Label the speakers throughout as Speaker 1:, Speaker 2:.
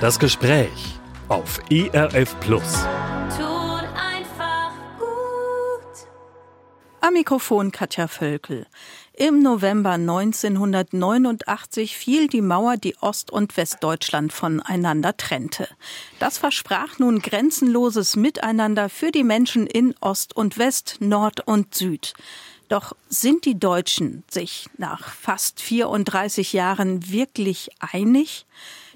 Speaker 1: Das Gespräch auf ERF Plus.
Speaker 2: Tut einfach gut.
Speaker 3: Am Mikrofon Katja Völkel. Im November 1989 fiel die Mauer, die Ost- und Westdeutschland voneinander trennte. Das versprach nun grenzenloses Miteinander für die Menschen in Ost und West, Nord und Süd. Doch sind die Deutschen sich nach fast 34 Jahren wirklich einig?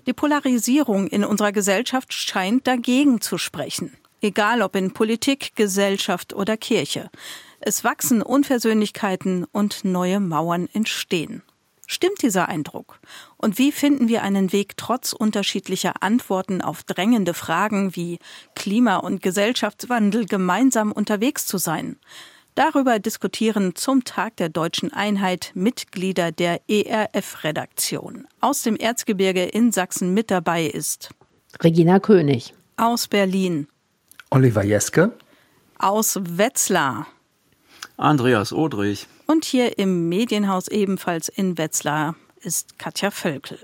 Speaker 3: Die Polarisierung in unserer Gesellschaft scheint dagegen zu sprechen. Egal ob in Politik, Gesellschaft oder Kirche. Es wachsen Unversöhnlichkeiten und neue Mauern entstehen. Stimmt dieser Eindruck? Und wie finden wir einen Weg trotz unterschiedlicher Antworten auf drängende Fragen wie Klima- und Gesellschaftswandel gemeinsam unterwegs zu sein? Darüber diskutieren zum Tag der deutschen Einheit Mitglieder der ERF-Redaktion. Aus dem Erzgebirge in Sachsen mit dabei ist
Speaker 4: Regina König.
Speaker 3: Aus Berlin.
Speaker 5: Oliver Jeske.
Speaker 3: Aus Wetzlar.
Speaker 6: Andreas Odrich.
Speaker 3: Und hier im Medienhaus ebenfalls in Wetzlar ist Katja Völkel.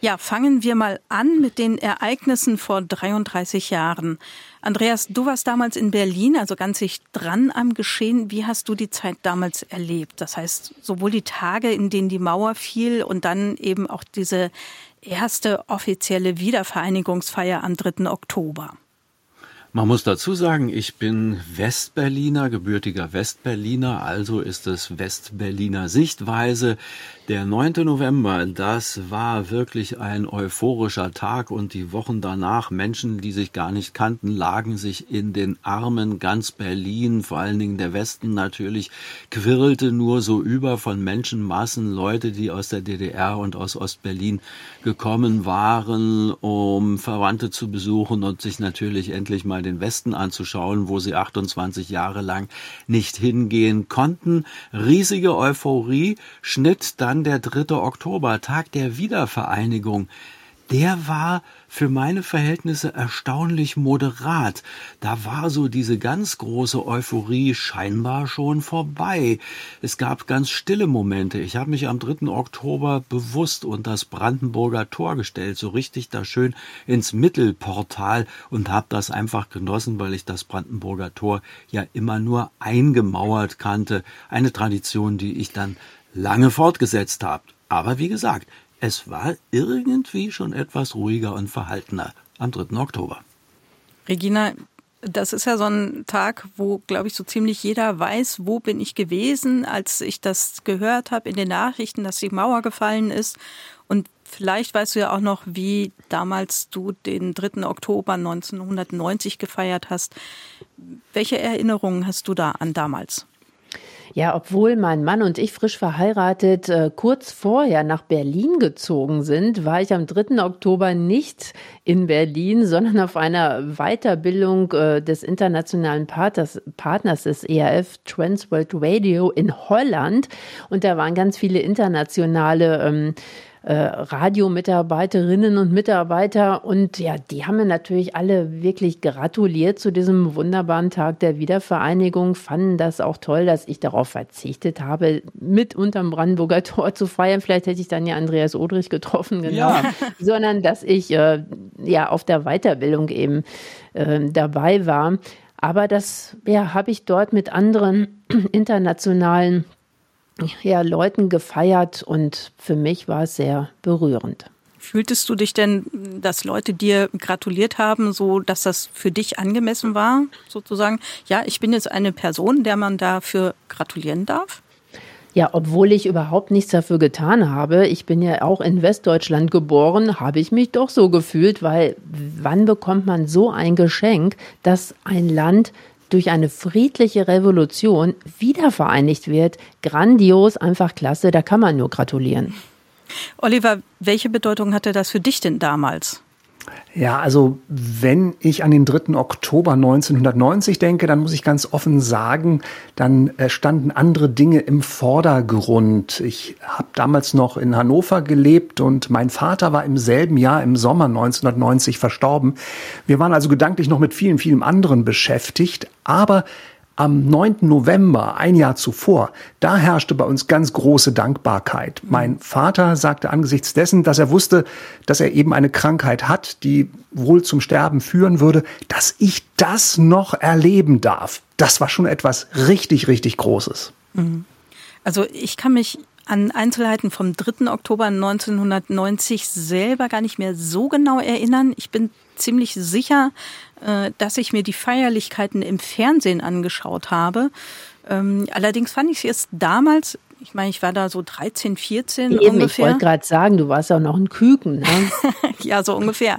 Speaker 3: Ja, fangen wir mal an mit den Ereignissen vor 33 Jahren. Andreas, du warst damals in Berlin, also ganz sich dran am Geschehen. Wie hast du die Zeit damals erlebt? Das heißt, sowohl die Tage, in denen die Mauer fiel und dann eben auch diese erste offizielle Wiedervereinigungsfeier am 3. Oktober.
Speaker 6: Man muss dazu sagen, ich bin Westberliner, gebürtiger Westberliner, also ist es Westberliner Sichtweise. Der 9. November, das war wirklich ein euphorischer Tag und die Wochen danach, Menschen, die sich gar nicht kannten, lagen sich in den Armen. Ganz Berlin, vor allen Dingen der Westen natürlich, quirlte nur so über von Menschenmassen, Leute, die aus der DDR und aus Ostberlin gekommen waren, um Verwandte zu besuchen und sich natürlich endlich mal den Westen anzuschauen, wo sie 28 Jahre lang nicht hingehen konnten. Riesige Euphorie, Schnitt dann der 3. Oktober, Tag der Wiedervereinigung der war für meine Verhältnisse erstaunlich moderat. Da war so diese ganz große Euphorie scheinbar schon vorbei. Es gab ganz stille Momente. Ich habe mich am 3. Oktober bewusst unter das Brandenburger Tor gestellt, so richtig da schön ins Mittelportal und habe das einfach genossen, weil ich das Brandenburger Tor ja immer nur eingemauert kannte. Eine Tradition, die ich dann lange fortgesetzt habe. Aber wie gesagt, es war irgendwie schon etwas ruhiger und verhaltener am 3. Oktober.
Speaker 3: Regina, das ist ja so ein Tag, wo, glaube ich, so ziemlich jeder weiß, wo bin ich gewesen, als ich das gehört habe in den Nachrichten, dass die Mauer gefallen ist. Und vielleicht weißt du ja auch noch, wie damals du den 3. Oktober 1990 gefeiert hast. Welche Erinnerungen hast du da an damals?
Speaker 4: Ja, obwohl mein Mann und ich frisch verheiratet äh, kurz vorher nach Berlin gezogen sind, war ich am 3. Oktober nicht in Berlin, sondern auf einer Weiterbildung äh, des internationalen Partners, Partners des ERF Transworld Radio in Holland. Und da waren ganz viele internationale ähm, äh, Radiomitarbeiterinnen und Mitarbeiter. Und ja, die haben mir natürlich alle wirklich gratuliert zu diesem wunderbaren Tag der Wiedervereinigung, fanden das auch toll, dass ich darauf verzichtet habe, mit unterm Brandenburger Tor zu feiern. Vielleicht hätte ich dann ja Andreas Odrich getroffen, genau. Ja. Sondern dass ich äh, ja auf der Weiterbildung eben äh, dabei war. Aber das ja, habe ich dort mit anderen internationalen ja, Leuten gefeiert und für mich war es sehr berührend.
Speaker 3: Fühltest du dich denn, dass Leute dir gratuliert haben, so dass das für dich angemessen war, sozusagen? Ja, ich bin jetzt eine Person, der man dafür gratulieren darf?
Speaker 4: Ja, obwohl ich überhaupt nichts dafür getan habe, ich bin ja auch in Westdeutschland geboren, habe ich mich doch so gefühlt, weil wann bekommt man so ein Geschenk, dass ein Land durch eine friedliche Revolution wiedervereinigt wird. Grandios, einfach klasse, da kann man nur gratulieren.
Speaker 3: Oliver, welche Bedeutung hatte das für dich denn damals?
Speaker 5: Ja, also wenn ich an den 3. Oktober 1990 denke, dann muss ich ganz offen sagen, dann äh, standen andere Dinge im Vordergrund. Ich habe damals noch in Hannover gelebt und mein Vater war im selben Jahr im Sommer 1990 verstorben. Wir waren also gedanklich noch mit vielen, vielen anderen beschäftigt, aber am 9. November, ein Jahr zuvor, da herrschte bei uns ganz große Dankbarkeit. Mein Vater sagte angesichts dessen, dass er wusste, dass er eben eine Krankheit hat, die wohl zum Sterben führen würde, dass ich das noch erleben darf. Das war schon etwas richtig, richtig Großes.
Speaker 3: Also ich kann mich an Einzelheiten vom 3. Oktober 1990 selber gar nicht mehr so genau erinnern. Ich bin ziemlich sicher, dass ich mir die Feierlichkeiten im Fernsehen angeschaut habe. Ähm, allerdings fand ich es damals ich meine, ich war da so 13, 14
Speaker 4: Eben,
Speaker 3: ungefähr.
Speaker 4: Ich wollte gerade sagen, du warst auch noch ein Küken. Ne?
Speaker 3: ja, so ungefähr.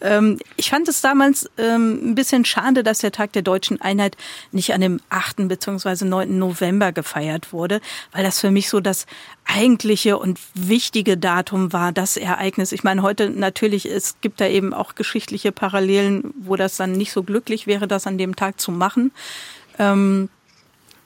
Speaker 3: Ähm, ich fand es damals ähm, ein bisschen schade, dass der Tag der deutschen Einheit nicht an dem 8. bzw. 9. November gefeiert wurde, weil das für mich so das eigentliche und wichtige Datum war, das Ereignis. Ich meine, heute natürlich, es gibt da eben auch geschichtliche Parallelen, wo das dann nicht so glücklich wäre, das an dem Tag zu machen. Ähm,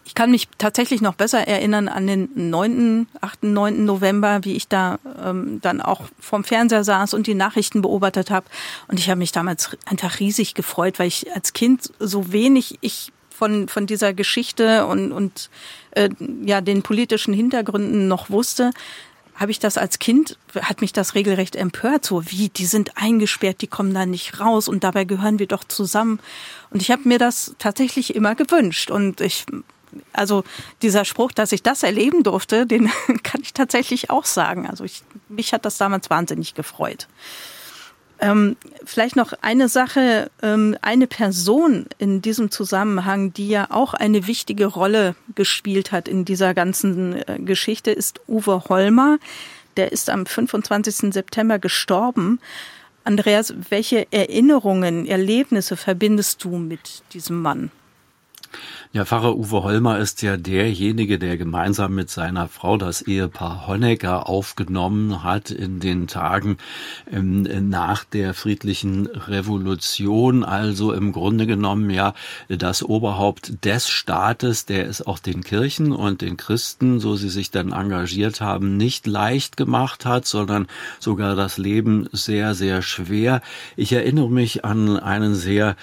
Speaker 3: ich kann mich tatsächlich noch besser erinnern an den 9., 8., 9. November, wie ich da ähm, dann auch vom Fernseher saß und die Nachrichten beobachtet habe. Und ich habe mich damals einfach riesig gefreut, weil ich als Kind so wenig ich von, von dieser Geschichte und, und äh, ja den politischen Hintergründen noch wusste, habe ich das als Kind, hat mich das regelrecht empört, so wie, die sind eingesperrt, die kommen da nicht raus und dabei gehören wir doch zusammen. Und ich habe mir das tatsächlich immer gewünscht und ich also dieser Spruch, dass ich das erleben durfte, den kann ich tatsächlich auch sagen. Also ich, mich hat das damals wahnsinnig gefreut. Ähm, vielleicht noch eine Sache, ähm, eine Person in diesem Zusammenhang, die ja auch eine wichtige Rolle gespielt hat in dieser ganzen äh, Geschichte, ist Uwe Holmer. Der ist am 25. September gestorben. Andreas, welche Erinnerungen, Erlebnisse verbindest du mit diesem Mann?
Speaker 6: Ja, Pfarrer Uwe Holmer ist ja derjenige, der gemeinsam mit seiner Frau das Ehepaar Honecker aufgenommen hat in den Tagen ähm, nach der friedlichen Revolution. Also im Grunde genommen ja das Oberhaupt des Staates, der es auch den Kirchen und den Christen, so sie sich dann engagiert haben, nicht leicht gemacht hat, sondern sogar das Leben sehr, sehr schwer. Ich erinnere mich an einen sehr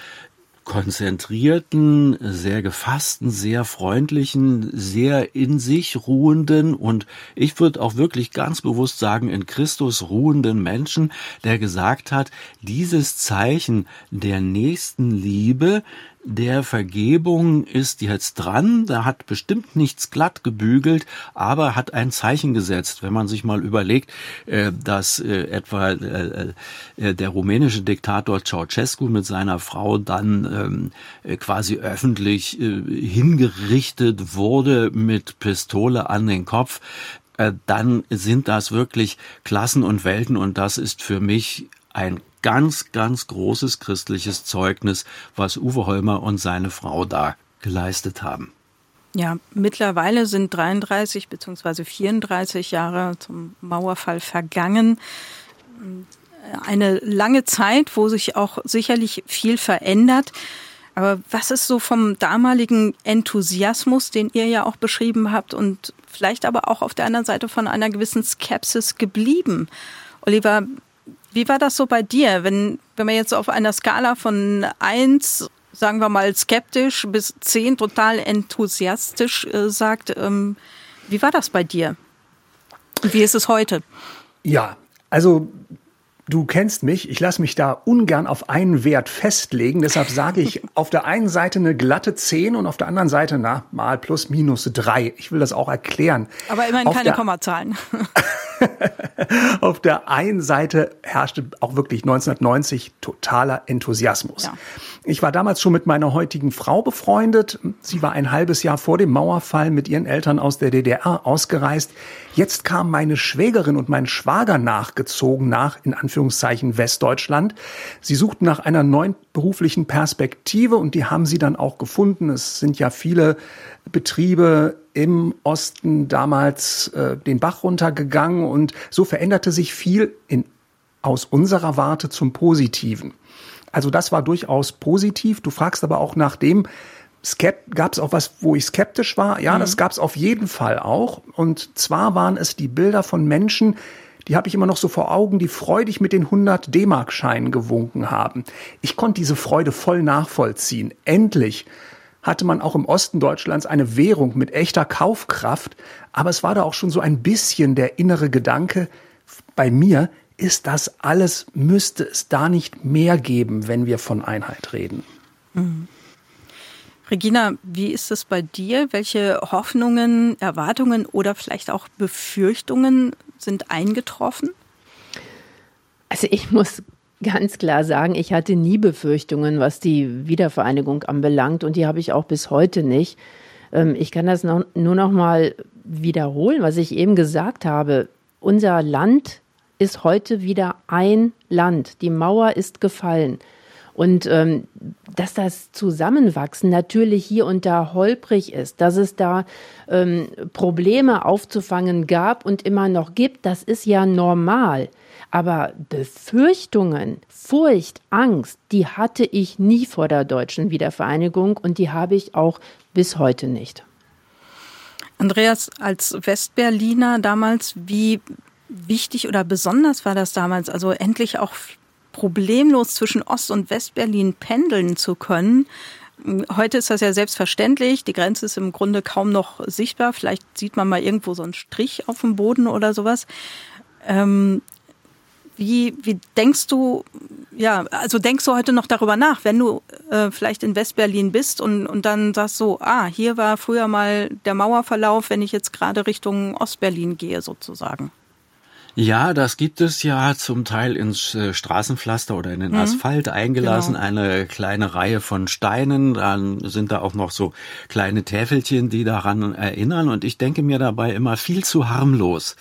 Speaker 6: konzentrierten, sehr gefassten, sehr freundlichen, sehr in sich ruhenden und ich würde auch wirklich ganz bewusst sagen, in Christus ruhenden Menschen, der gesagt hat, dieses Zeichen der nächsten Liebe, der Vergebung ist jetzt dran, da hat bestimmt nichts glatt gebügelt, aber hat ein Zeichen gesetzt. Wenn man sich mal überlegt, äh, dass äh, etwa äh, der rumänische Diktator Ceausescu mit seiner Frau dann ähm, quasi öffentlich hingerichtet wurde mit Pistole an den Kopf, dann sind das wirklich Klassen und Welten und das ist für mich ein ganz, ganz großes christliches Zeugnis, was Uwe Holmer und seine Frau da geleistet haben.
Speaker 3: Ja, mittlerweile sind 33 bzw. 34 Jahre zum Mauerfall vergangen. Eine lange Zeit, wo sich auch sicherlich viel verändert. Aber was ist so vom damaligen Enthusiasmus, den ihr ja auch beschrieben habt und vielleicht aber auch auf der anderen Seite von einer gewissen Skepsis geblieben? Oliver, wie war das so bei dir, wenn, wenn man jetzt auf einer Skala von eins, sagen wir mal skeptisch, bis zehn total enthusiastisch äh, sagt, ähm, wie war das bei dir? Wie ist es heute?
Speaker 5: Ja, also Du kennst mich, ich lasse mich da ungern auf einen Wert festlegen. Deshalb sage ich auf der einen Seite eine glatte 10 und auf der anderen Seite, na, mal plus minus 3. Ich will das auch erklären.
Speaker 3: Aber immerhin auf keine Kommazahlen.
Speaker 5: auf der einen Seite herrschte auch wirklich 1990 totaler Enthusiasmus. Ja. Ich war damals schon mit meiner heutigen Frau befreundet. Sie war ein halbes Jahr vor dem Mauerfall mit ihren Eltern aus der DDR ausgereist. Jetzt kam meine Schwägerin und mein Schwager nachgezogen nach, in Anführungszeichen, Westdeutschland. Sie suchten nach einer neuen beruflichen Perspektive und die haben sie dann auch gefunden. Es sind ja viele Betriebe im Osten damals äh, den Bach runtergegangen und so veränderte sich viel in, aus unserer Warte zum Positiven. Also das war durchaus positiv. Du fragst aber auch nach dem, gab es auch was, wo ich skeptisch war? Ja, mhm. das gab es auf jeden Fall auch. Und zwar waren es die Bilder von Menschen, die habe ich immer noch so vor Augen, die freudig mit den 100 D-Mark-Scheinen gewunken haben. Ich konnte diese Freude voll nachvollziehen. Endlich hatte man auch im Osten Deutschlands eine Währung mit echter Kaufkraft, aber es war da auch schon so ein bisschen der innere Gedanke, bei mir ist das alles, müsste es da nicht mehr geben, wenn wir von Einheit reden. Mhm.
Speaker 3: Regina, wie ist es bei dir? Welche Hoffnungen, Erwartungen oder vielleicht auch Befürchtungen sind eingetroffen?
Speaker 4: Also ich muss ganz klar sagen, ich hatte nie Befürchtungen, was die Wiedervereinigung anbelangt und die habe ich auch bis heute nicht. Ähm, ich kann das nur noch mal wiederholen, was ich eben gesagt habe. Unser Land ist heute wieder ein Land. Die Mauer ist gefallen. Und ähm, dass das Zusammenwachsen natürlich hier und da holprig ist, dass es da ähm, Probleme aufzufangen gab und immer noch gibt, das ist ja normal. Aber Befürchtungen, Furcht, Angst, die hatte ich nie vor der deutschen Wiedervereinigung und die habe ich auch bis heute nicht.
Speaker 3: Andreas, als Westberliner damals, wie wichtig oder besonders war das damals? Also endlich auch problemlos zwischen Ost- und Westberlin pendeln zu können. Heute ist das ja selbstverständlich. Die Grenze ist im Grunde kaum noch sichtbar. Vielleicht sieht man mal irgendwo so einen Strich auf dem Boden oder sowas. Ähm, wie, wie denkst du, ja, also denkst du heute noch darüber nach, wenn du äh, vielleicht in Westberlin bist und, und dann sagst so, ah, hier war früher mal der Mauerverlauf, wenn ich jetzt gerade Richtung Ostberlin gehe sozusagen?
Speaker 6: Ja, das gibt es ja zum Teil ins äh, Straßenpflaster oder in den mhm. Asphalt eingelassen, genau. eine kleine Reihe von Steinen, dann sind da auch noch so kleine Täfelchen, die daran erinnern und ich denke mir dabei immer viel zu harmlos.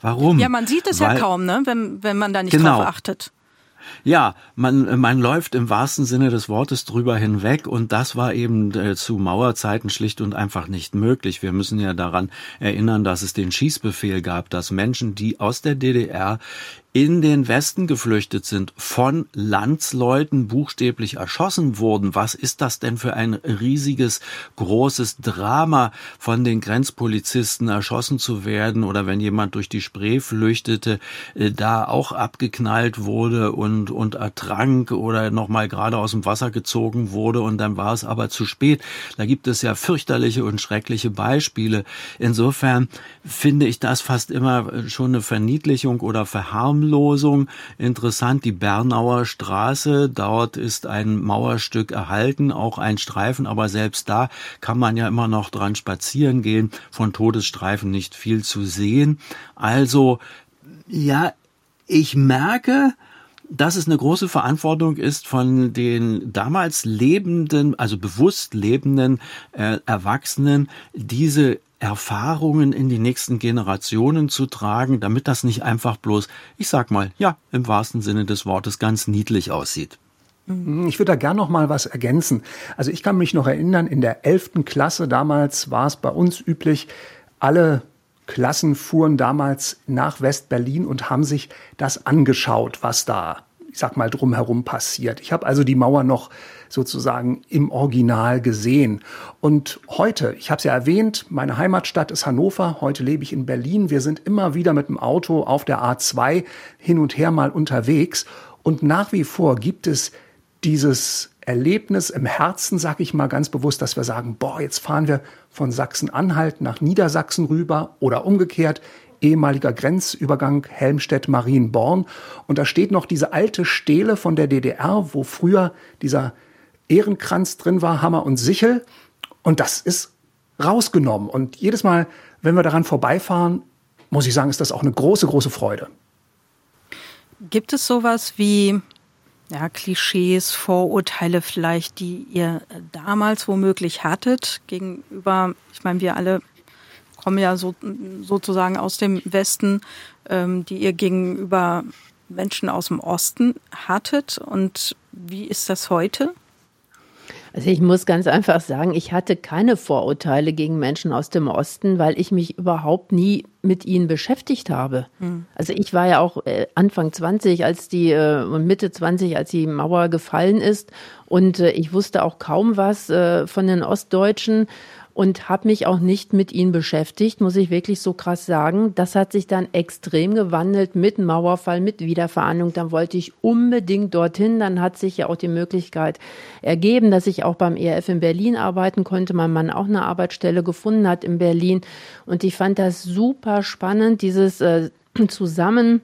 Speaker 6: Warum?
Speaker 3: Ja, man sieht es Weil, ja kaum, ne, wenn, wenn man da nicht genau. drauf achtet.
Speaker 6: Ja, man, man läuft im wahrsten Sinne des Wortes drüber hinweg und das war eben äh, zu Mauerzeiten schlicht und einfach nicht möglich. Wir müssen ja daran erinnern, dass es den Schießbefehl gab, dass Menschen, die aus der DDR in den Westen geflüchtet sind, von Landsleuten buchstäblich erschossen wurden. Was ist das denn für ein riesiges, großes Drama, von den Grenzpolizisten erschossen zu werden oder wenn jemand durch die Spree flüchtete, äh, da auch abgeknallt wurde und, und ertrank oder nochmal gerade aus dem Wasser gezogen wurde und dann war es aber zu spät. Da gibt es ja fürchterliche und schreckliche Beispiele. Insofern finde ich das fast immer schon eine Verniedlichung oder Verharmlosung Verharmlosung. Interessant, die Bernauer Straße, dort ist ein Mauerstück erhalten, auch ein Streifen, aber selbst da kann man ja immer noch dran spazieren gehen, von Todesstreifen nicht viel zu sehen. Also, ja, ich merke, dass es eine große Verantwortung ist von den damals lebenden, also bewusst lebenden äh, Erwachsenen, diese Erfahrungen in die nächsten Generationen zu tragen, damit das nicht einfach bloß, ich sag mal, ja, im wahrsten Sinne des Wortes ganz niedlich aussieht.
Speaker 5: Mhm, ich würde da gern noch mal was ergänzen. Also ich kann mich noch erinnern, in der elften Klasse damals war es bei uns üblich, alle Klassen fuhren damals nach West-Berlin und haben sich das angeschaut, was da, ich sag mal, drumherum passiert. Ich habe also die Mauer noch sozusagen im Original gesehen. Und heute, ich habe es ja erwähnt, meine Heimatstadt ist Hannover, heute lebe ich in Berlin. Wir sind immer wieder mit dem Auto auf der A2 hin und her mal unterwegs. Und nach wie vor gibt es dieses Erlebnis im Herzen, sag ich mal ganz bewusst, dass wir sagen, boah, jetzt fahren wir von Sachsen-Anhalt nach Niedersachsen rüber oder umgekehrt, ehemaliger Grenzübergang Helmstedt-Marienborn. Und da steht noch diese alte Stele von der DDR, wo früher dieser Ehrenkranz drin war, Hammer und Sichel. Und das ist rausgenommen. Und jedes Mal, wenn wir daran vorbeifahren, muss ich sagen, ist das auch eine große, große Freude.
Speaker 3: Gibt es sowas wie ja, Klischees, Vorurteile vielleicht, die ihr damals womöglich hattet gegenüber, ich meine, wir alle kommen ja so, sozusagen aus dem Westen, ähm, die ihr gegenüber Menschen aus dem Osten hattet und wie ist das heute?
Speaker 4: Also ich muss ganz einfach sagen, ich hatte keine Vorurteile gegen Menschen aus dem Osten, weil ich mich überhaupt nie mit ihnen beschäftigt habe. Mhm. Also ich war ja auch äh, Anfang 20, als die äh, und Mitte 20, als die Mauer gefallen ist und äh, ich wusste auch kaum was von den Ostdeutschen und habe mich auch nicht mit ihnen beschäftigt, muss ich wirklich so krass sagen. Das hat sich dann extrem gewandelt mit Mauerfall, mit Wiederverhandlung. Dann wollte ich unbedingt dorthin. Dann hat sich ja auch die Möglichkeit ergeben, dass ich auch beim ERF in Berlin arbeiten konnte. Mein Mann auch eine Arbeitsstelle gefunden hat in Berlin. Und ich fand das super spannend, dieses äh, Zusammen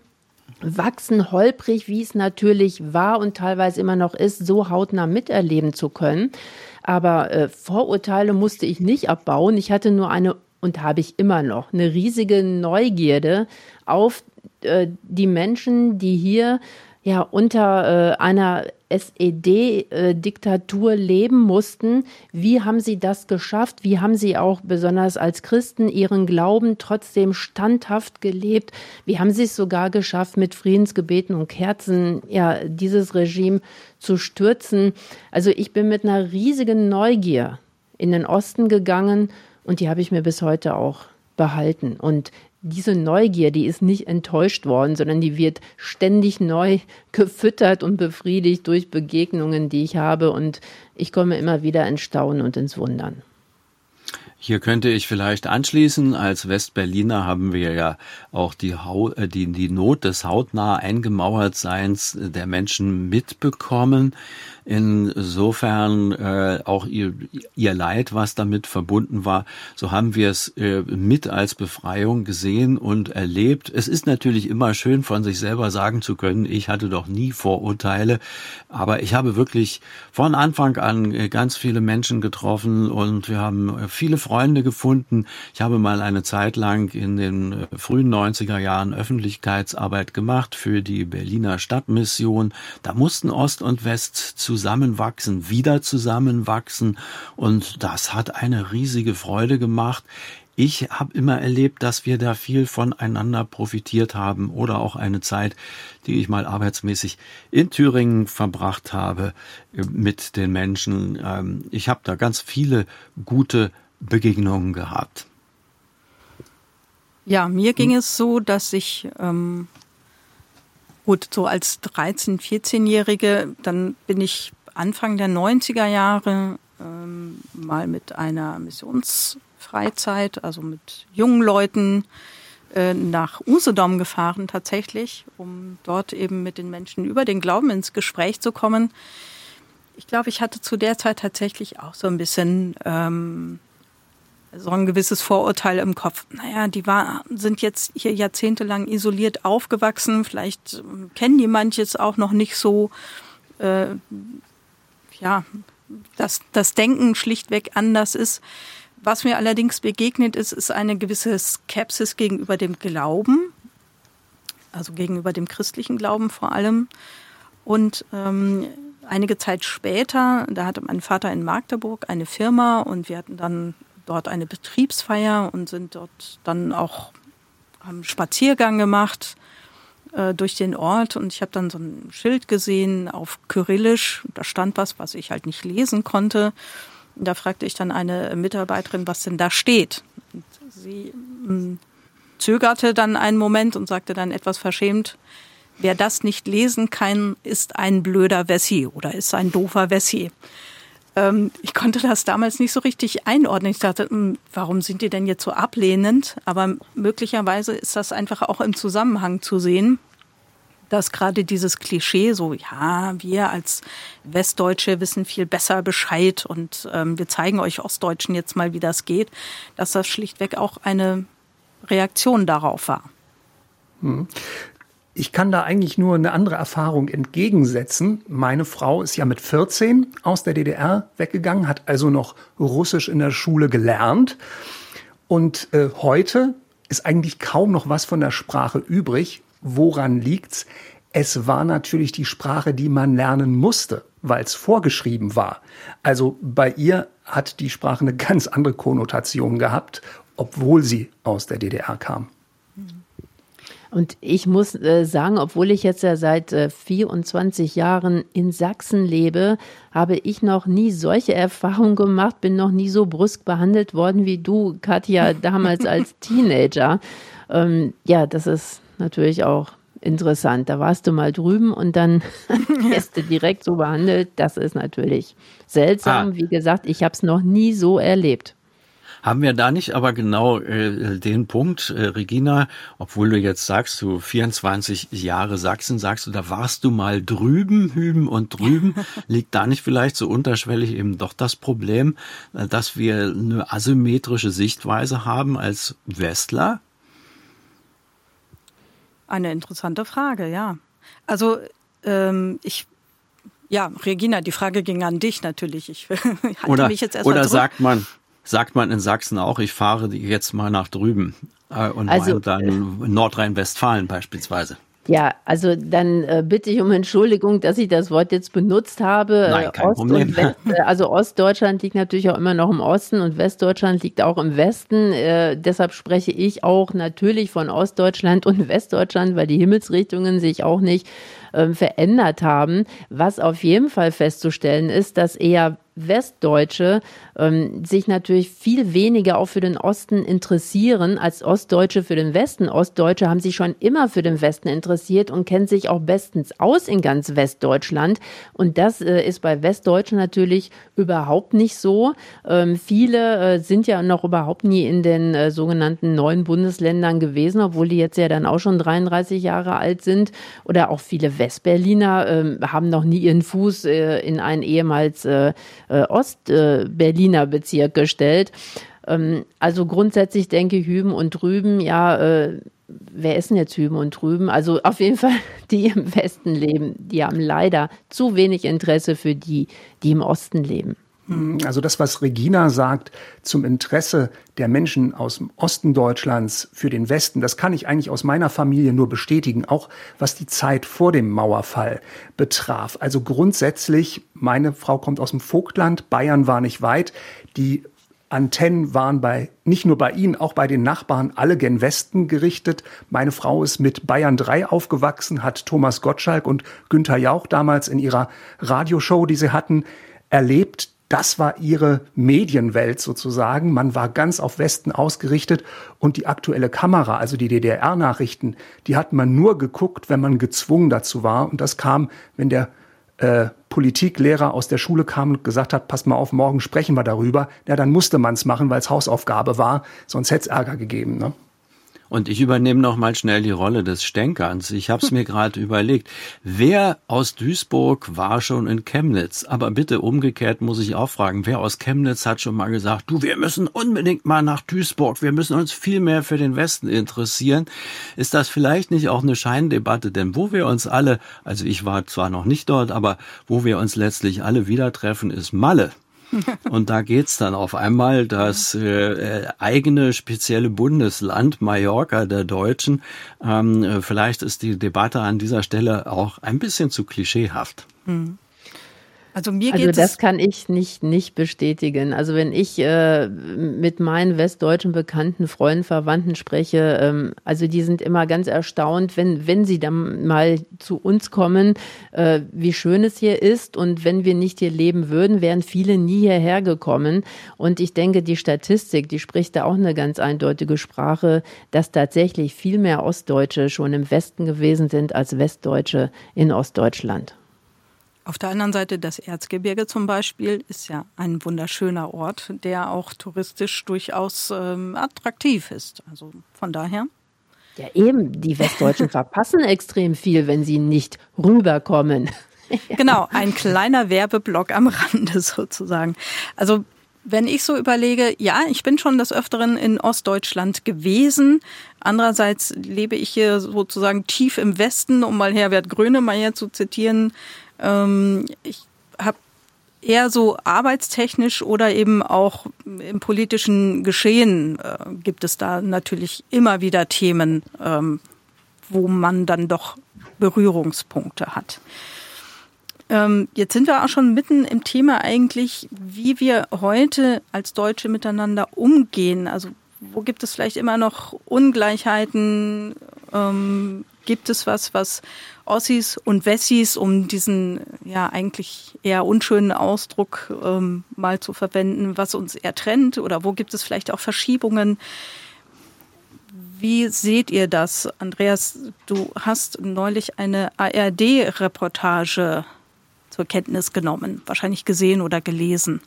Speaker 4: wachsen holprig, wie es natürlich war und teilweise immer noch ist, so hautnah miterleben zu können. Aber äh, Vorurteile musste ich nicht abbauen. Ich hatte nur eine und habe ich immer noch eine riesige Neugierde auf äh, die Menschen, die hier ja unter äh, einer SED-Diktatur leben mussten. Wie haben sie das geschafft? Wie haben sie auch besonders als Christen ihren Glauben trotzdem standhaft gelebt? Wie haben sie es sogar geschafft, mit Friedensgebeten und Kerzen ja dieses Regime zu stürzen? Also ich bin mit einer riesigen Neugier in den Osten gegangen und die habe ich mir bis heute auch behalten. Und diese Neugier, die ist nicht enttäuscht worden, sondern die wird ständig neu gefüttert und befriedigt durch Begegnungen, die ich habe. Und ich komme immer wieder ins Staunen und ins Wundern.
Speaker 6: Hier könnte ich vielleicht anschließen, als Westberliner haben wir ja auch die, Haut, äh, die, die Not des hautnah eingemauertseins der Menschen mitbekommen. Insofern äh, auch ihr, ihr Leid, was damit verbunden war, so haben wir es äh, mit als Befreiung gesehen und erlebt. Es ist natürlich immer schön von sich selber sagen zu können, ich hatte doch nie Vorurteile, aber ich habe wirklich von Anfang an äh, ganz viele Menschen getroffen und wir haben äh, viele Freunde gefunden. Ich habe mal eine Zeit lang in den äh, frühen 90er Jahren Öffentlichkeitsarbeit gemacht für die Berliner Stadtmission. Da mussten Ost und West zu zusammenwachsen, wieder zusammenwachsen. Und das hat eine riesige Freude gemacht. Ich habe immer erlebt, dass wir da viel voneinander profitiert haben oder auch eine Zeit, die ich mal arbeitsmäßig in Thüringen verbracht habe äh, mit den Menschen. Ähm, ich habe da ganz viele gute Begegnungen gehabt.
Speaker 3: Ja, mir ging es so, dass ich ähm, Gut, so als 13-, 14-Jährige, dann bin ich Anfang der 90er Jahre ähm, mal mit einer Missionsfreizeit, also mit jungen Leuten äh, nach Usedom gefahren tatsächlich, um dort eben mit den Menschen über den Glauben ins Gespräch zu kommen. Ich glaube, ich hatte zu der Zeit tatsächlich auch so ein bisschen ähm, so ein gewisses Vorurteil im Kopf. Naja, die war, sind jetzt hier jahrzehntelang isoliert aufgewachsen, vielleicht ähm, kennen die manches auch noch nicht so. Äh, ja, dass das Denken schlichtweg anders ist. Was mir allerdings begegnet ist, ist eine gewisse Skepsis gegenüber dem Glauben, also gegenüber dem christlichen Glauben vor allem. Und ähm, einige Zeit später, da hatte mein Vater in Magdeburg eine Firma und wir hatten dann dort eine Betriebsfeier und sind dort dann auch haben Spaziergang gemacht äh, durch den Ort und ich habe dann so ein Schild gesehen auf Kyrillisch. Da stand was, was ich halt nicht lesen konnte. Und da fragte ich dann eine Mitarbeiterin, was denn da steht. Und sie mh, mm, zögerte dann einen Moment und sagte dann etwas verschämt, wer das nicht lesen kann, ist ein blöder Wessi oder ist ein doofer Wessi ich konnte das damals nicht so richtig einordnen. Ich dachte, hm, warum sind die denn jetzt so ablehnend? Aber möglicherweise ist das einfach auch im Zusammenhang zu sehen, dass gerade dieses Klischee so, ja, wir als Westdeutsche wissen viel besser Bescheid und ähm, wir zeigen euch Ostdeutschen jetzt mal, wie das geht, dass das schlichtweg auch eine Reaktion darauf war.
Speaker 5: Ich kann da eigentlich nur eine andere Erfahrung entgegensetzen. Meine Frau ist ja mit 14 aus der DDR weggegangen, hat also noch Russisch in der Schule gelernt. Und äh, heute ist eigentlich kaum noch was von der Sprache übrig. Woran liegt's? Es war natürlich die Sprache, die man lernen musste, weil es vorgeschrieben war. Also bei ihr hat die Sprache eine ganz andere Konnotation gehabt, obwohl sie aus der DDR kam.
Speaker 4: Und ich muss äh, sagen, obwohl ich jetzt ja seit äh, 24 Jahren in Sachsen lebe, habe ich noch nie solche Erfahrungen gemacht, bin noch nie so brüsk behandelt worden wie du, Katja, damals als Teenager. Ähm, ja, das ist natürlich auch interessant. Da warst du mal drüben und dann wirst du direkt so behandelt. Das ist natürlich seltsam. Ah. Wie gesagt, ich habe es noch nie so erlebt.
Speaker 6: Haben wir da nicht aber genau äh, den Punkt, äh, Regina, obwohl du jetzt sagst, du 24 Jahre Sachsen, sagst du, da warst du mal drüben, hüben und drüben. Liegt da nicht vielleicht so unterschwellig eben doch das Problem, äh, dass wir eine asymmetrische Sichtweise haben als Westler?
Speaker 3: Eine interessante Frage, ja. Also ähm, ich ja, Regina, die Frage ging an dich natürlich. Ich halte
Speaker 6: oder,
Speaker 3: mich jetzt
Speaker 6: erstmal Oder sagt man, sagt man in Sachsen auch, ich fahre jetzt mal nach drüben äh, und also, dann äh, Nordrhein-Westfalen beispielsweise.
Speaker 4: Ja, also dann äh, bitte ich um Entschuldigung, dass ich das Wort jetzt benutzt habe.
Speaker 6: Nein, kein Ost Problem.
Speaker 4: West, äh, also Ostdeutschland liegt natürlich auch immer noch im Osten und Westdeutschland liegt auch im Westen. Äh, deshalb spreche ich auch natürlich von Ostdeutschland und Westdeutschland, weil die Himmelsrichtungen sich auch nicht äh, verändert haben. Was auf jeden Fall festzustellen ist, dass eher Westdeutsche ähm, sich natürlich viel weniger auch für den Osten interessieren als Ostdeutsche für den Westen. Ostdeutsche haben sich schon immer für den Westen interessiert und kennen sich auch bestens aus in ganz Westdeutschland. Und das äh, ist bei Westdeutschen natürlich überhaupt nicht so. Ähm, viele äh, sind ja noch überhaupt nie in den äh, sogenannten neuen Bundesländern gewesen, obwohl die jetzt ja dann auch schon 33 Jahre alt sind. Oder auch viele Westberliner ähm, haben noch nie ihren Fuß äh, in ein ehemals äh, Ostberliner Bezirk gestellt. Ähm, also grundsätzlich denke ich Hüben und Drüben, ja, äh, wer denn jetzt Hüben und Drüben? Also auf jeden Fall die im Westen leben, die haben leider zu wenig Interesse für die, die im Osten leben.
Speaker 5: Hm, also das, was Regina sagt zum Interesse der Menschen aus dem Osten Deutschlands für den Westen, das kann ich eigentlich aus meiner Familie nur bestätigen, auch was die Zeit vor dem Mauerfall betraf. Also grundsätzlich, meine Frau kommt aus dem Vogtland, Bayern war nicht weit, die Antennen waren bei, nicht nur bei Ihnen, auch bei den Nachbarn alle gen Westen gerichtet. Meine Frau ist mit Bayern 3 aufgewachsen, hat Thomas Gottschalk und Günther Jauch damals in ihrer Radioshow, die sie hatten, erlebt das war ihre Medienwelt sozusagen. Man war ganz auf Westen ausgerichtet und die aktuelle Kamera, also die DDR-Nachrichten, die hat man nur geguckt, wenn man gezwungen dazu war. Und das kam, wenn der äh, Politiklehrer aus der Schule kam und gesagt hat, pass mal auf, morgen sprechen wir darüber. Ja, dann musste man es machen, weil es Hausaufgabe war, sonst hätte es Ärger gegeben. Ne?
Speaker 6: Und ich übernehme noch mal schnell die Rolle des Stänkerns. Ich habe es mir gerade überlegt. Wer aus Duisburg war schon in Chemnitz? Aber bitte umgekehrt muss ich auch fragen, wer aus Chemnitz hat schon mal gesagt, du, wir müssen unbedingt mal nach Duisburg, wir müssen uns viel mehr für den Westen interessieren. Ist das vielleicht nicht auch eine Scheindebatte? Denn wo wir uns alle, also ich war zwar noch nicht dort, aber wo wir uns letztlich alle wieder treffen, ist Malle. Und da geht's dann auf einmal das äh, eigene spezielle Bundesland Mallorca der Deutschen. Ähm, äh, vielleicht ist die Debatte an dieser Stelle auch ein bisschen zu klischeehaft.
Speaker 4: Mhm. Also mir geht Also das kann ich nicht nicht bestätigen. Also wenn ich äh, mit meinen westdeutschen Bekannten, Freunden, Verwandten spreche, ähm, also die sind immer ganz erstaunt, wenn wenn sie dann mal zu uns kommen, äh, wie schön es hier ist und wenn wir nicht hier leben würden, wären viele nie hierher gekommen. Und ich denke, die Statistik, die spricht da auch eine ganz eindeutige Sprache, dass tatsächlich viel mehr Ostdeutsche schon im Westen gewesen sind als Westdeutsche in Ostdeutschland.
Speaker 3: Auf der anderen Seite das Erzgebirge zum Beispiel ist ja ein wunderschöner Ort, der auch touristisch durchaus ähm, attraktiv ist. Also von daher.
Speaker 4: Ja, eben, die Westdeutschen verpassen extrem viel, wenn sie nicht rüberkommen.
Speaker 3: Genau, ein kleiner Werbeblock am Rande sozusagen. Also wenn ich so überlege, ja, ich bin schon des Öfteren in Ostdeutschland gewesen. Andererseits lebe ich hier sozusagen tief im Westen, um mal Herbert Grönemeyer zu zitieren. Ähm, ich habe eher so arbeitstechnisch oder eben auch im politischen Geschehen äh, gibt es da natürlich immer wieder Themen, ähm, wo man dann doch Berührungspunkte hat. Ähm, jetzt sind wir auch schon mitten im Thema eigentlich, wie wir heute als Deutsche miteinander umgehen. Also wo gibt es vielleicht immer noch Ungleichheiten? Ähm, gibt es was, was Ossis und Wessis, um diesen ja eigentlich eher unschönen Ausdruck ähm, mal zu verwenden, was uns eher trennt oder wo gibt es vielleicht auch Verschiebungen? Wie seht ihr das? Andreas, du hast neulich eine ARD-Reportage zur Kenntnis genommen, wahrscheinlich gesehen oder gelesen.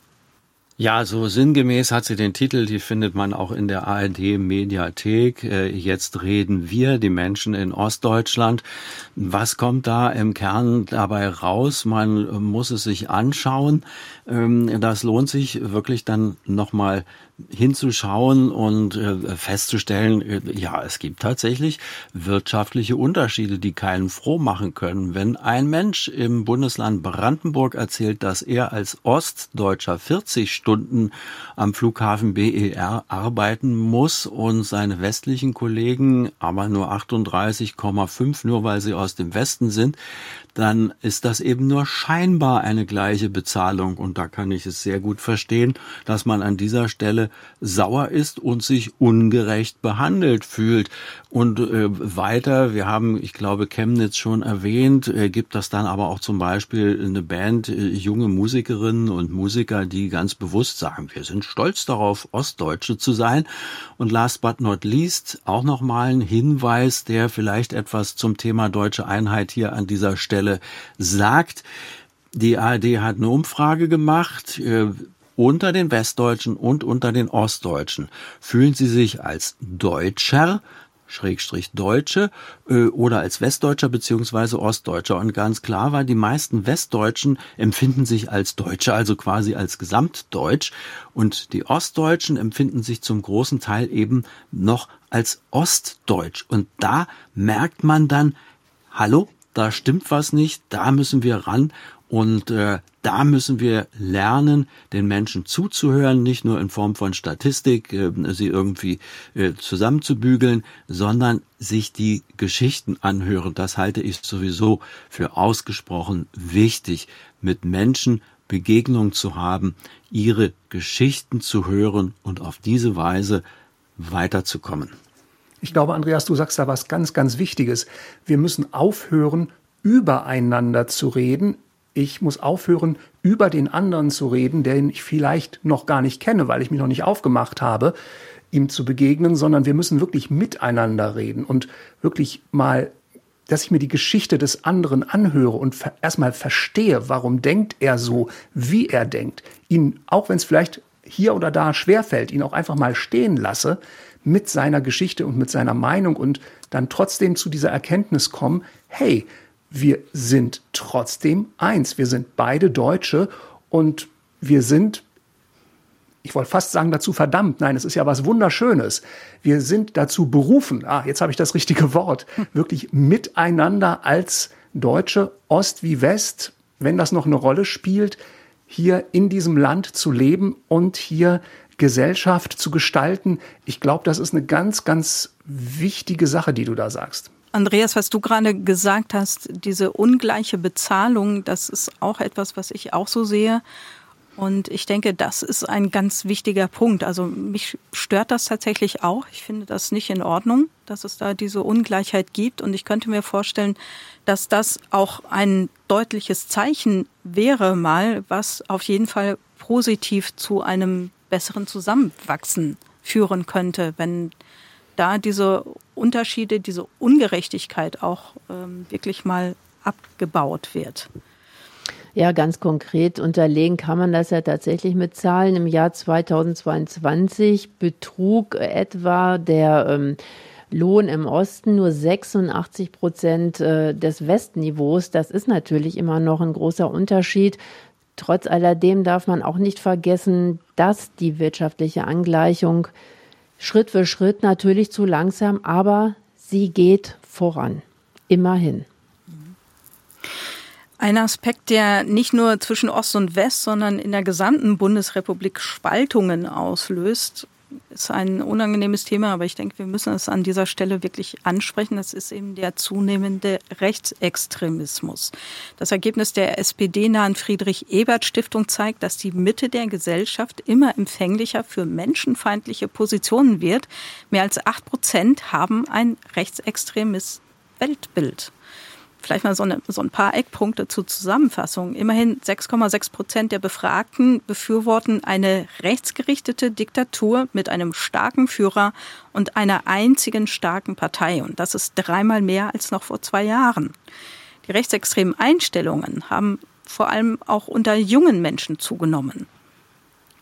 Speaker 6: Ja, so sinngemäß hat sie den Titel, die findet man auch in der ARD Mediathek. Äh, jetzt reden wir, die Menschen in Ostdeutschland. Was kommt da im Kern dabei raus? Man muss es sich anschauen. Ähm, das lohnt sich wirklich dann nochmal hinzuschauen und äh, festzustellen, äh, ja, es gibt tatsächlich wirtschaftliche Unterschiede, die keinen froh machen können. Wenn ein Mensch im Bundesland Brandenburg erzählt, dass er als Ostdeutscher 40 Stunden am Flughafen BER arbeiten muss und seine westlichen Kollegen aber nur 38,5, nur weil sie aus dem Westen sind, dann ist das eben nur scheinbar eine gleiche Bezahlung. Und da kann ich es sehr gut verstehen, dass man an dieser Stelle sauer ist und sich ungerecht behandelt fühlt. Und äh, weiter, wir haben, ich glaube, Chemnitz schon erwähnt, äh, gibt das dann aber auch zum Beispiel eine Band, äh, junge Musikerinnen und Musiker, die ganz bewusst sagen, wir sind stolz darauf, Ostdeutsche zu sein. Und last but not least auch nochmal ein Hinweis, der vielleicht etwas zum Thema deutsche Einheit hier an dieser Stelle sagt. Die ARD hat eine Umfrage gemacht. Äh, unter den Westdeutschen und unter den Ostdeutschen. Fühlen Sie sich als Deutscher, Schrägstrich Deutsche äh, oder als Westdeutscher beziehungsweise Ostdeutscher. Und ganz klar war, die meisten Westdeutschen empfinden sich als Deutsche, also quasi als Gesamtdeutsch. Und die Ostdeutschen empfinden sich zum großen Teil eben noch als Ostdeutsch. Und da merkt man dann, hallo, da stimmt was nicht, da müssen wir ran und äh, da müssen wir lernen, den Menschen zuzuhören, nicht nur in Form von Statistik, äh, sie irgendwie äh, zusammenzubügeln, sondern sich die Geschichten anhören. Das halte ich sowieso für ausgesprochen wichtig, mit Menschen Begegnung zu haben, ihre Geschichten zu hören und auf diese Weise weiterzukommen.
Speaker 5: Ich glaube, Andreas, du sagst da was ganz, ganz Wichtiges. Wir müssen aufhören, übereinander zu reden, ich muss aufhören, über den anderen zu reden, den ich vielleicht noch gar nicht kenne, weil ich mich noch nicht aufgemacht habe, ihm zu begegnen, sondern wir müssen wirklich miteinander reden und wirklich mal, dass ich mir die Geschichte des anderen anhöre und erstmal verstehe, warum denkt er so, wie er denkt, ihn, auch wenn es vielleicht hier oder da schwerfällt, ihn auch einfach mal stehen lasse mit seiner Geschichte und mit seiner Meinung und dann trotzdem zu dieser Erkenntnis kommen, hey, wir sind trotzdem eins. Wir sind beide Deutsche und wir sind, ich wollte fast sagen dazu verdammt, nein, es ist ja was Wunderschönes. Wir sind dazu berufen, ah, jetzt habe ich das richtige Wort, wirklich miteinander als Deutsche, Ost wie West, wenn das noch eine Rolle spielt, hier in diesem Land zu leben und hier Gesellschaft zu gestalten. Ich glaube, das ist eine ganz, ganz wichtige Sache, die du da sagst.
Speaker 3: Andreas, was du gerade gesagt hast, diese ungleiche Bezahlung, das ist auch etwas, was ich auch so sehe. Und ich denke, das ist ein ganz wichtiger Punkt. Also mich stört das tatsächlich auch. Ich finde das nicht in Ordnung, dass es da diese Ungleichheit gibt. Und ich könnte mir vorstellen, dass das auch ein deutliches Zeichen wäre mal, was auf jeden Fall positiv zu einem besseren Zusammenwachsen führen könnte, wenn da diese Unterschiede, diese Ungerechtigkeit auch ähm, wirklich mal abgebaut wird.
Speaker 4: Ja, ganz konkret unterlegen kann man das ja tatsächlich mit Zahlen. Im Jahr 2022 betrug etwa der ähm, Lohn im Osten nur 86 Prozent äh, des Westniveaus. Das ist natürlich immer noch ein großer Unterschied. Trotz alledem darf man auch nicht vergessen, dass die wirtschaftliche Angleichung Schritt für Schritt natürlich zu langsam, aber sie geht voran. Immerhin.
Speaker 3: Ein Aspekt, der nicht nur zwischen Ost und West, sondern in der gesamten Bundesrepublik Spaltungen auslöst, ist ein unangenehmes Thema, aber ich denke, wir müssen es an dieser Stelle wirklich ansprechen. Das ist eben der zunehmende Rechtsextremismus. Das Ergebnis der SPD-nahen Friedrich-Ebert-Stiftung zeigt, dass die Mitte der Gesellschaft immer empfänglicher für menschenfeindliche Positionen wird. Mehr als acht Prozent haben ein rechtsextremes Weltbild. Vielleicht mal so, eine, so ein paar Eckpunkte zur Zusammenfassung. Immerhin 6,6 Prozent der Befragten befürworten eine rechtsgerichtete Diktatur mit einem starken Führer und einer einzigen starken Partei. Und das ist dreimal mehr als noch vor zwei Jahren. Die rechtsextremen Einstellungen haben vor allem auch unter jungen Menschen zugenommen.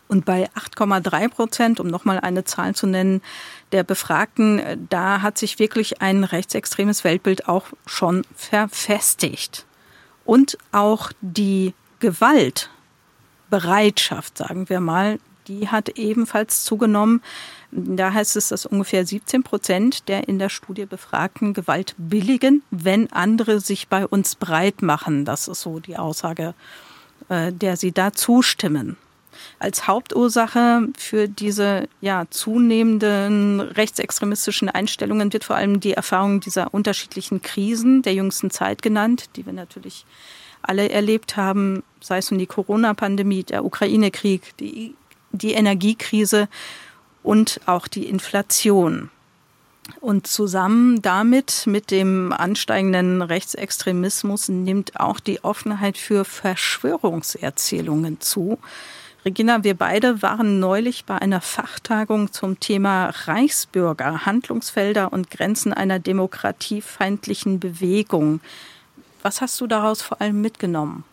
Speaker 3: Und bei 8,3 Prozent, um nochmal eine Zahl zu nennen, der Befragten, äh, da hat sich wirklich ein rechtsextremes Weltbild auch schon verfestigt. Und auch die Gewaltbereitschaft, sagen wir mal, die hat ebenfalls zugenommen. Da heißt es, dass ungefähr 17 Prozent der in der Studie Befragten Gewalt billigen, wenn andere sich bei uns breit machen. Das ist so die Aussage, äh, der sie da zustimmen. Als Hauptursache für diese ja, zunehmenden rechtsextremistischen Einstellungen wird vor allem die Erfahrung dieser unterschiedlichen Krisen der jüngsten Zeit genannt, die wir natürlich alle erlebt haben, sei es nun die Corona-Pandemie, der Ukraine-Krieg, die, die Energiekrise und auch die Inflation. Und zusammen damit, mit dem ansteigenden Rechtsextremismus, nimmt auch die Offenheit für Verschwörungserzählungen zu. Regina, wir beide waren neulich bei einer Fachtagung zum Thema Reichsbürger, Handlungsfelder und Grenzen einer demokratiefeindlichen Bewegung. Was hast du daraus vor allem mitgenommen?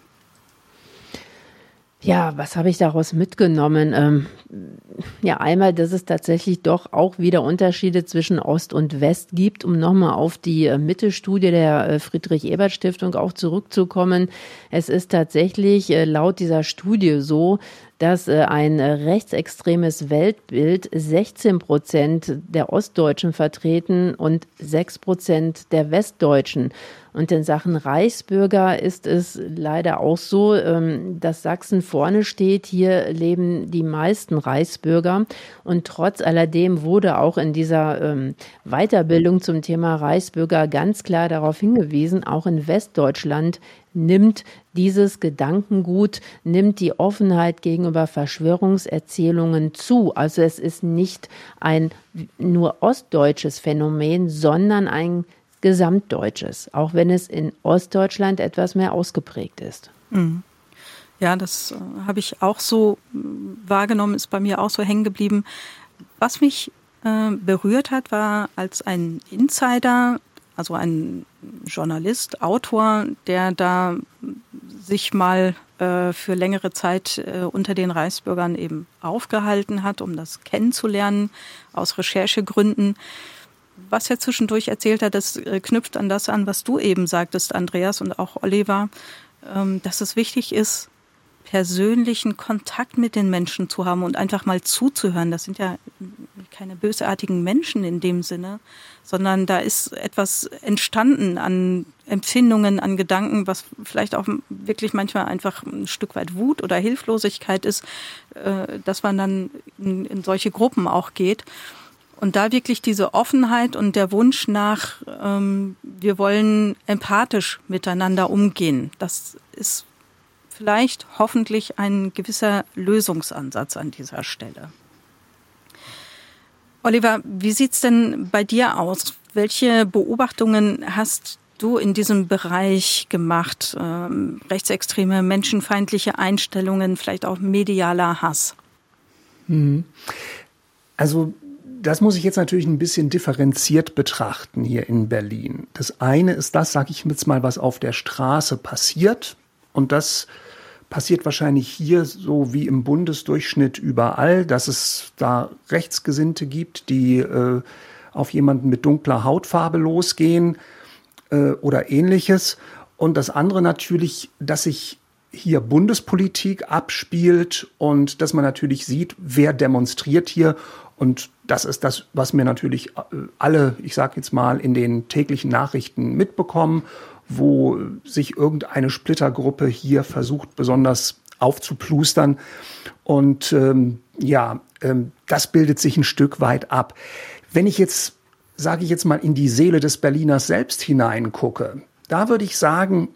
Speaker 4: Ja, was habe ich daraus mitgenommen? Ähm, ja, einmal, dass es tatsächlich doch auch wieder Unterschiede zwischen Ost und West gibt, um nochmal auf die äh, Mitte-Studie der äh, Friedrich-Ebert-Stiftung auch zurückzukommen. Es ist tatsächlich äh, laut dieser Studie so, dass äh, ein rechtsextremes Weltbild 16 Prozent der Ostdeutschen vertreten und 6 Prozent der Westdeutschen. Und in Sachen Reichsbürger ist es leider auch so, ähm, dass Sachsen vorne steht. Hier leben die meisten Reichsbürger. Und trotz alledem wurde auch in dieser ähm, Weiterbildung zum Thema Reichsbürger ganz klar darauf hingewiesen, auch in Westdeutschland nimmt dieses Gedankengut, nimmt die Offenheit gegenüber Verschwörungserzählungen zu. Also es ist nicht ein nur ostdeutsches Phänomen, sondern ein gesamtdeutsches, auch wenn es in Ostdeutschland etwas mehr ausgeprägt ist.
Speaker 3: Mhm. Ja, das äh, habe ich auch so äh, wahrgenommen, ist bei mir auch so hängen geblieben. Was mich äh, berührt hat, war, als ein Insider also ein Journalist, Autor, der da sich mal äh, für längere Zeit äh, unter den Reichsbürgern eben aufgehalten hat, um das kennenzulernen, aus Recherchegründen. Was er zwischendurch erzählt hat, das äh, knüpft an das an, was du eben sagtest, Andreas und auch Oliver, ähm, dass es wichtig ist, persönlichen Kontakt mit den Menschen zu haben und einfach mal zuzuhören. Das sind ja keine bösartigen Menschen in dem Sinne, sondern da ist etwas entstanden an Empfindungen, an Gedanken, was vielleicht auch wirklich manchmal einfach ein Stück weit Wut oder Hilflosigkeit ist, äh, dass man dann in, solche Gruppen auch geht. Und da wirklich diese Offenheit und der Wunsch nach, ähm, wir wollen empathisch miteinander umgehen, das ist vielleicht hoffentlich ein gewisser Lösungsansatz an dieser Stelle. Oliver, wie sieht's denn bei dir aus? Welche Beobachtungen hast du in diesem Bereich gemacht? Ähm, rechtsextreme, menschenfeindliche Einstellungen, vielleicht auch medialer Hass?
Speaker 5: Mhm. Also das muss ich jetzt natürlich ein bisschen differenziert betrachten hier in Berlin. Das eine ist das, sage ich jetzt mal, was auf der Straße passiert. Und das passiert wahrscheinlich hier so wie im Bundesdurchschnitt überall, dass es da Rechtsgesinnte gibt, die äh, auf jemanden mit dunkler Hautfarbe losgehen äh, oder ähnliches. Und das andere natürlich, dass sich hier Bundespolitik abspielt und dass man natürlich sieht, wer demonstriert hier. Und das ist das, was mir natürlich äh, alle, ich sage jetzt mal, in den täglichen Nachrichten mitbekommen wo sich irgendeine Splittergruppe hier versucht, besonders aufzuplustern. Und ähm, ja, ähm, das bildet sich ein Stück weit ab. Wenn ich jetzt, sage ich jetzt mal, in die Seele des Berliners selbst hineingucke, da würde ich sagen,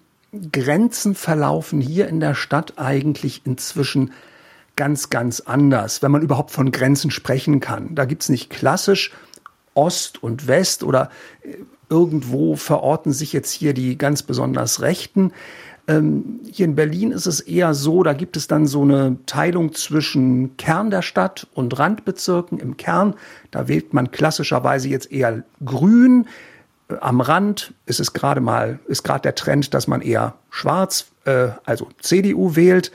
Speaker 5: Grenzen verlaufen hier in der Stadt eigentlich inzwischen ganz, ganz anders, wenn man überhaupt von Grenzen sprechen kann. Da gibt's nicht klassisch Ost und West oder äh, irgendwo verorten sich jetzt hier die ganz besonders Rechten. Ähm, hier in Berlin ist es eher so, da gibt es dann so eine Teilung zwischen Kern der Stadt und Randbezirken. Im Kern, da wählt man klassischerweise jetzt eher grün. Äh, am Rand ist es gerade mal, ist gerade der Trend, dass man eher schwarz, äh, also CDU wählt.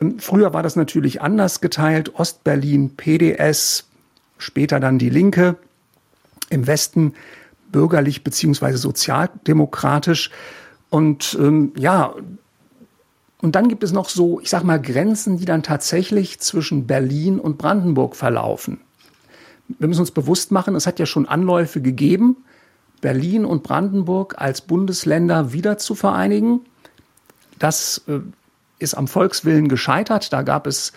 Speaker 5: Ähm, früher war das natürlich anders geteilt. Ostberlin, PDS, später dann die Linke. Im Westen bürgerlich beziehungsweise sozialdemokratisch. Und ähm, ja, und dann gibt es noch so, ich sag mal, Grenzen, die dann tatsächlich zwischen Berlin und Brandenburg verlaufen. Wir müssen uns bewusst machen, es hat ja schon Anläufe gegeben, Berlin und Brandenburg als Bundesländer wieder zu vereinigen. Das äh, ist am Volkswillen gescheitert. Da gab es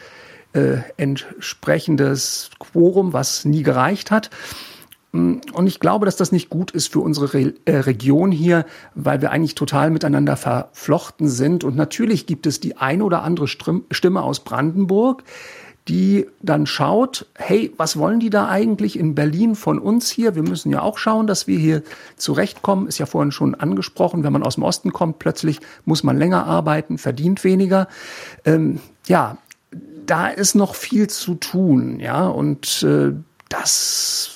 Speaker 5: äh, entsprechendes Quorum, was nie gereicht hat. Mm, und ich glaube, dass das nicht gut ist für unsere Re äh, Region hier, weil wir eigentlich total miteinander verflochten sind. Und natürlich gibt es die eine oder andere Stimme aus Brandenburg, die dann schaut, hey, was wollen die da eigentlich in Berlin von uns hier? Wir müssen ja auch schauen, dass wir hier zurechtkommen. Ist ja vorhin schon angesprochen, wenn man aus dem Osten kommt, plötzlich muss man länger arbeiten, verdient weniger. Ähm, ja, da ist noch viel zu tun, ja, und äh, das,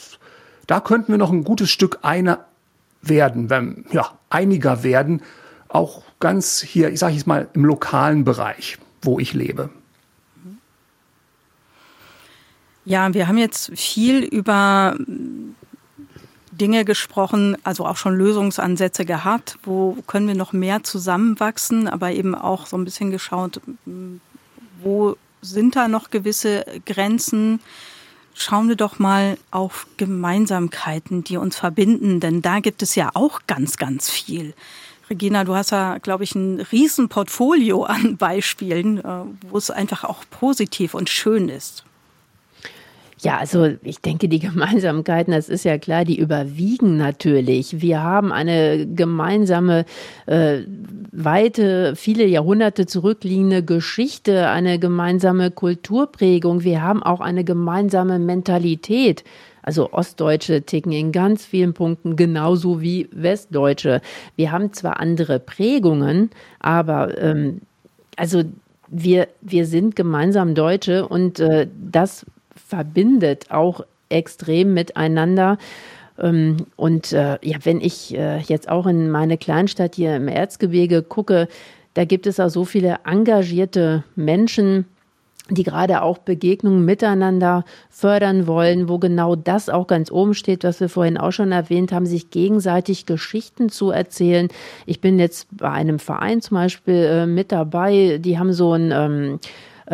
Speaker 5: da könnten wir noch ein gutes Stück einer werden, wenn, ja, einiger werden, auch ganz hier, ich sage jetzt mal, im lokalen Bereich, wo ich lebe.
Speaker 3: Ja, wir haben jetzt viel über Dinge gesprochen, also auch schon Lösungsansätze gehabt, wo können wir noch mehr zusammenwachsen, aber eben auch so ein bisschen geschaut, wo sind da noch gewisse Grenzen? Schauen wir doch mal auf Gemeinsamkeiten, die uns verbinden, denn da gibt es ja auch ganz, ganz viel. Regina, du hast ja, glaube ich, ein Riesenportfolio an Beispielen, äh, wo es einfach auch positiv und schön ist.
Speaker 4: Ja, also ich denke, die Gemeinsamkeiten, das ist ja klar, die überwiegen natürlich. Wir haben eine gemeinsame, äh, weite, viele Jahrhunderte zurückliegende Geschichte, eine gemeinsame Kulturprägung. Wir haben auch eine gemeinsame Mentalität. Also Ostdeutsche ticken in ganz vielen Punkten genauso wie Westdeutsche. Wir haben zwar andere Prägungen, aber ähm, also wir, wir sind gemeinsam Deutsche und äh, das verbindet auch extrem miteinander. Ähm, und äh, ja, wenn ich äh, jetzt auch in meine Kleinstadt hier im Erzgebirge gucke, da gibt es auch so viele engagierte Menschen, die gerade auch Begegnungen miteinander fördern wollen, wo genau das auch ganz oben steht, was wir vorhin auch schon erwähnt haben, sich gegenseitig Geschichten zu erzählen. Ich bin jetzt bei einem Verein zum Beispiel äh, mit dabei, die haben so ein ähm, äh,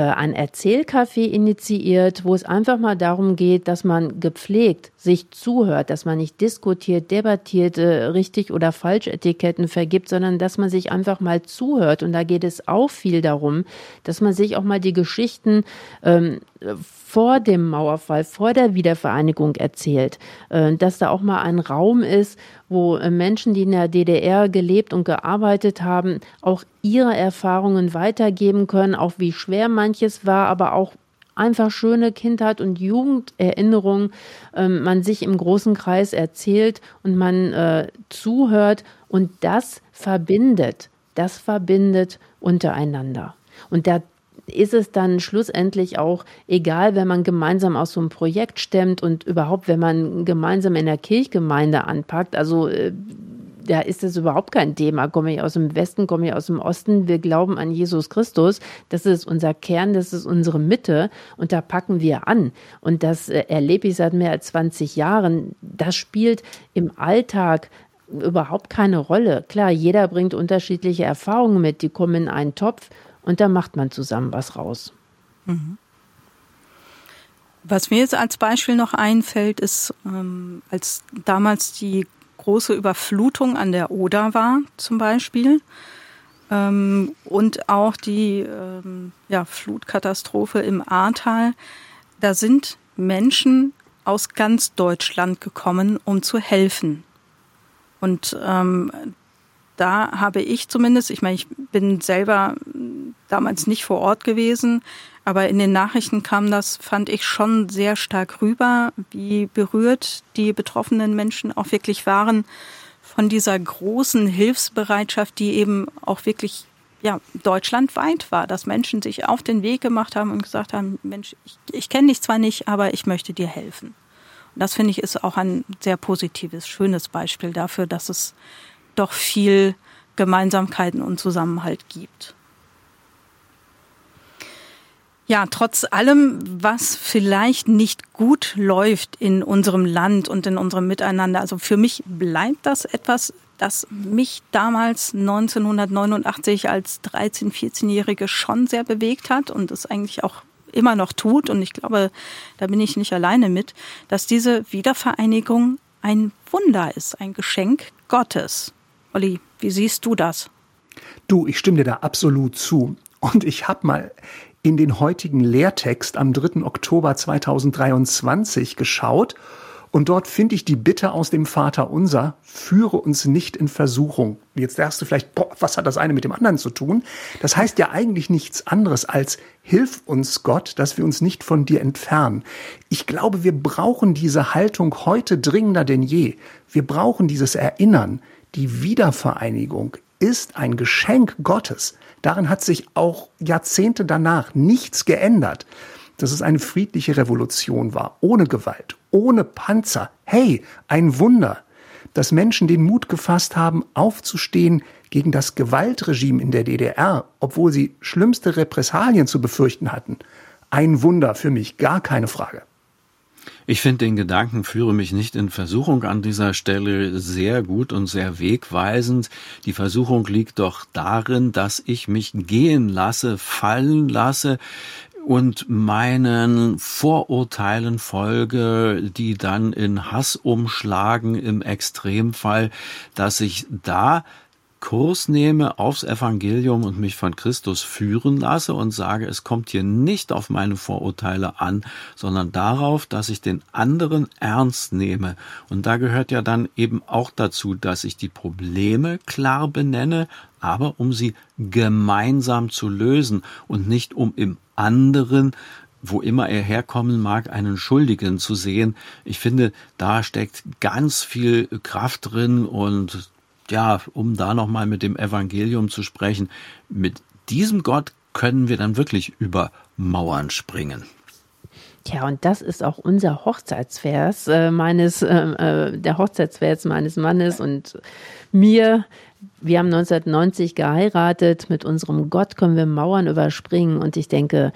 Speaker 4: ein Erzählcafé initiiert, wo es einfach mal darum geht, dass man gepflegt sich zuhört, dass man nicht diskutiert, debattiert, äh, richtig oder falsch Etiketten vergibt, sondern dass man sich einfach mal zuhört. Und da geht es auch viel darum, dass man sich auch mal die Geschichten ähm, vor dem Mauerfall, vor der Wiedervereinigung erzählt, äh, dass da auch mal ein Raum ist, wo äh, Menschen, die in der DDR gelebt und gearbeitet haben, auch ihre Erfahrungen weitergeben können, auch wie schwer manches war, aber auch einfach schöne Kindheit und Jugenderinnerungen ähm, man sich im großen Kreis erzählt und man äh, zuhört und das verbindet, das verbindet untereinander. Und da ist es dann schlussendlich auch egal, wenn man gemeinsam aus so einem Projekt stemmt und überhaupt, wenn man gemeinsam in der Kirchgemeinde anpackt. Also äh, da ist das überhaupt kein Thema. Komme ich aus dem Westen, komme ich aus dem Osten. Wir glauben an Jesus Christus. Das ist unser Kern, das ist unsere Mitte und da packen wir an. Und das äh, erlebe ich seit mehr als 20 Jahren. Das spielt im Alltag überhaupt keine Rolle. Klar, jeder bringt unterschiedliche Erfahrungen mit, die kommen in einen Topf und da macht man zusammen was raus. Mhm.
Speaker 3: Was mir jetzt als Beispiel noch einfällt, ist, ähm, als damals die große Überflutung an der Oder war, zum Beispiel, ähm, und auch die ähm, ja, Flutkatastrophe im Ahrtal, da sind Menschen aus ganz Deutschland gekommen, um zu helfen. Und ähm, da habe ich zumindest, ich meine, ich bin selber damals nicht vor Ort gewesen, aber in den Nachrichten kam das, fand ich schon sehr stark rüber, wie berührt die betroffenen Menschen auch wirklich waren von dieser großen Hilfsbereitschaft, die eben auch wirklich ja, deutschlandweit war, dass Menschen sich auf den Weg gemacht haben und gesagt haben, Mensch, ich, ich kenne dich zwar nicht, aber ich möchte dir helfen. Das finde ich ist auch ein sehr positives, schönes Beispiel dafür, dass es doch viel Gemeinsamkeiten und Zusammenhalt gibt. Ja, trotz allem, was vielleicht nicht gut läuft in unserem Land und in unserem Miteinander, also für mich bleibt das etwas, das mich damals 1989 als 13-, 14-Jährige schon sehr bewegt hat und es eigentlich auch immer noch tut. Und ich glaube, da bin ich nicht alleine mit, dass diese Wiedervereinigung ein Wunder ist, ein Geschenk Gottes. Olli, wie siehst du das?
Speaker 5: Du, ich stimme dir da absolut zu. Und ich habe mal in den heutigen Lehrtext am 3. Oktober 2023 geschaut und dort finde ich die Bitte aus dem Vater unser, führe uns nicht in Versuchung. Jetzt sagst du vielleicht, boah, was hat das eine mit dem anderen zu tun? Das heißt ja eigentlich nichts anderes als, hilf uns Gott, dass wir uns nicht von dir entfernen. Ich glaube, wir brauchen diese Haltung heute dringender denn je. Wir brauchen dieses Erinnern. Die Wiedervereinigung ist ein Geschenk Gottes. Darin hat sich auch Jahrzehnte danach nichts geändert. Dass es eine friedliche Revolution war, ohne Gewalt, ohne Panzer. Hey, ein Wunder, dass Menschen den Mut gefasst haben, aufzustehen gegen das Gewaltregime in der DDR, obwohl sie schlimmste Repressalien zu befürchten hatten. Ein Wunder für mich, gar keine Frage.
Speaker 6: Ich finde den Gedanken führe mich nicht in Versuchung an dieser Stelle sehr gut und sehr wegweisend. Die Versuchung liegt doch darin, dass ich mich gehen lasse, fallen lasse, und meinen Vorurteilen folge, die dann in Hass umschlagen im Extremfall, dass ich da Kurs nehme aufs Evangelium und mich von Christus führen lasse und sage, es kommt hier nicht auf meine Vorurteile an, sondern darauf, dass ich den anderen ernst nehme. Und da gehört ja dann eben auch dazu, dass ich die Probleme klar benenne, aber um sie gemeinsam zu lösen und nicht um im anderen wo immer er herkommen mag, einen Schuldigen zu sehen. Ich finde, da steckt ganz viel Kraft drin und ja, um da nochmal mit dem Evangelium zu sprechen, mit diesem Gott können wir dann wirklich über Mauern springen.
Speaker 4: Tja, und das ist auch unser Hochzeitsvers äh, meines, äh, äh der Hochzeitsvers meines Mannes und mir. Wir haben 1990 geheiratet. Mit unserem Gott können wir Mauern überspringen. Und ich denke,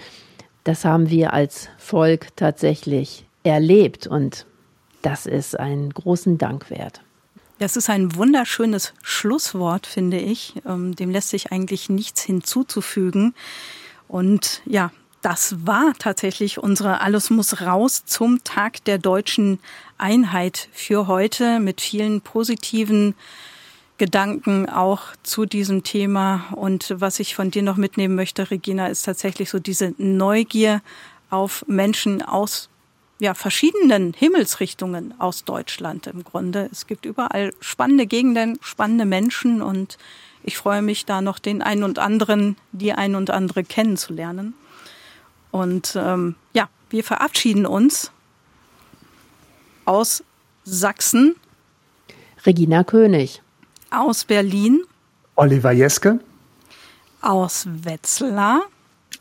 Speaker 4: das haben wir als Volk tatsächlich erlebt. Und das ist einen großen Dank wert.
Speaker 3: Das ist ein wunderschönes Schlusswort, finde ich. Ähm, dem lässt sich eigentlich nichts hinzuzufügen. Und ja, das war tatsächlich unsere Alles muss raus zum Tag der deutschen Einheit für heute mit vielen positiven Gedanken auch zu diesem Thema. Und was ich von dir noch mitnehmen möchte, Regina, ist tatsächlich so diese Neugier auf Menschen aus ja, verschiedenen Himmelsrichtungen aus Deutschland im Grunde. Es gibt überall spannende Gegenden, spannende Menschen und ich freue mich da noch den einen und anderen, die ein und andere kennenzulernen. Und ähm, ja, wir verabschieden uns aus Sachsen.
Speaker 4: Regina König.
Speaker 3: Aus Berlin.
Speaker 5: Oliver Jeske.
Speaker 3: Aus Wetzlar.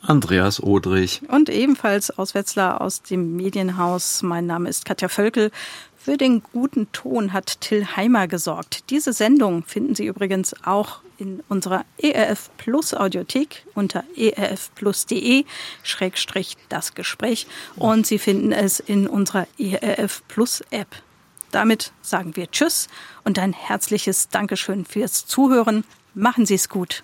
Speaker 6: Andreas Odrich.
Speaker 3: Und ebenfalls aus Wetzlar aus dem Medienhaus. Mein Name ist Katja Völkel. Für den guten Ton hat Till Heimer gesorgt. Diese Sendung finden Sie übrigens auch in unserer ERF Plus Audiothek unter erfplus.de Schrägstrich das Gespräch und Sie finden es in unserer ERF Plus App. Damit sagen wir Tschüss und ein herzliches Dankeschön fürs Zuhören. Machen Sie es gut.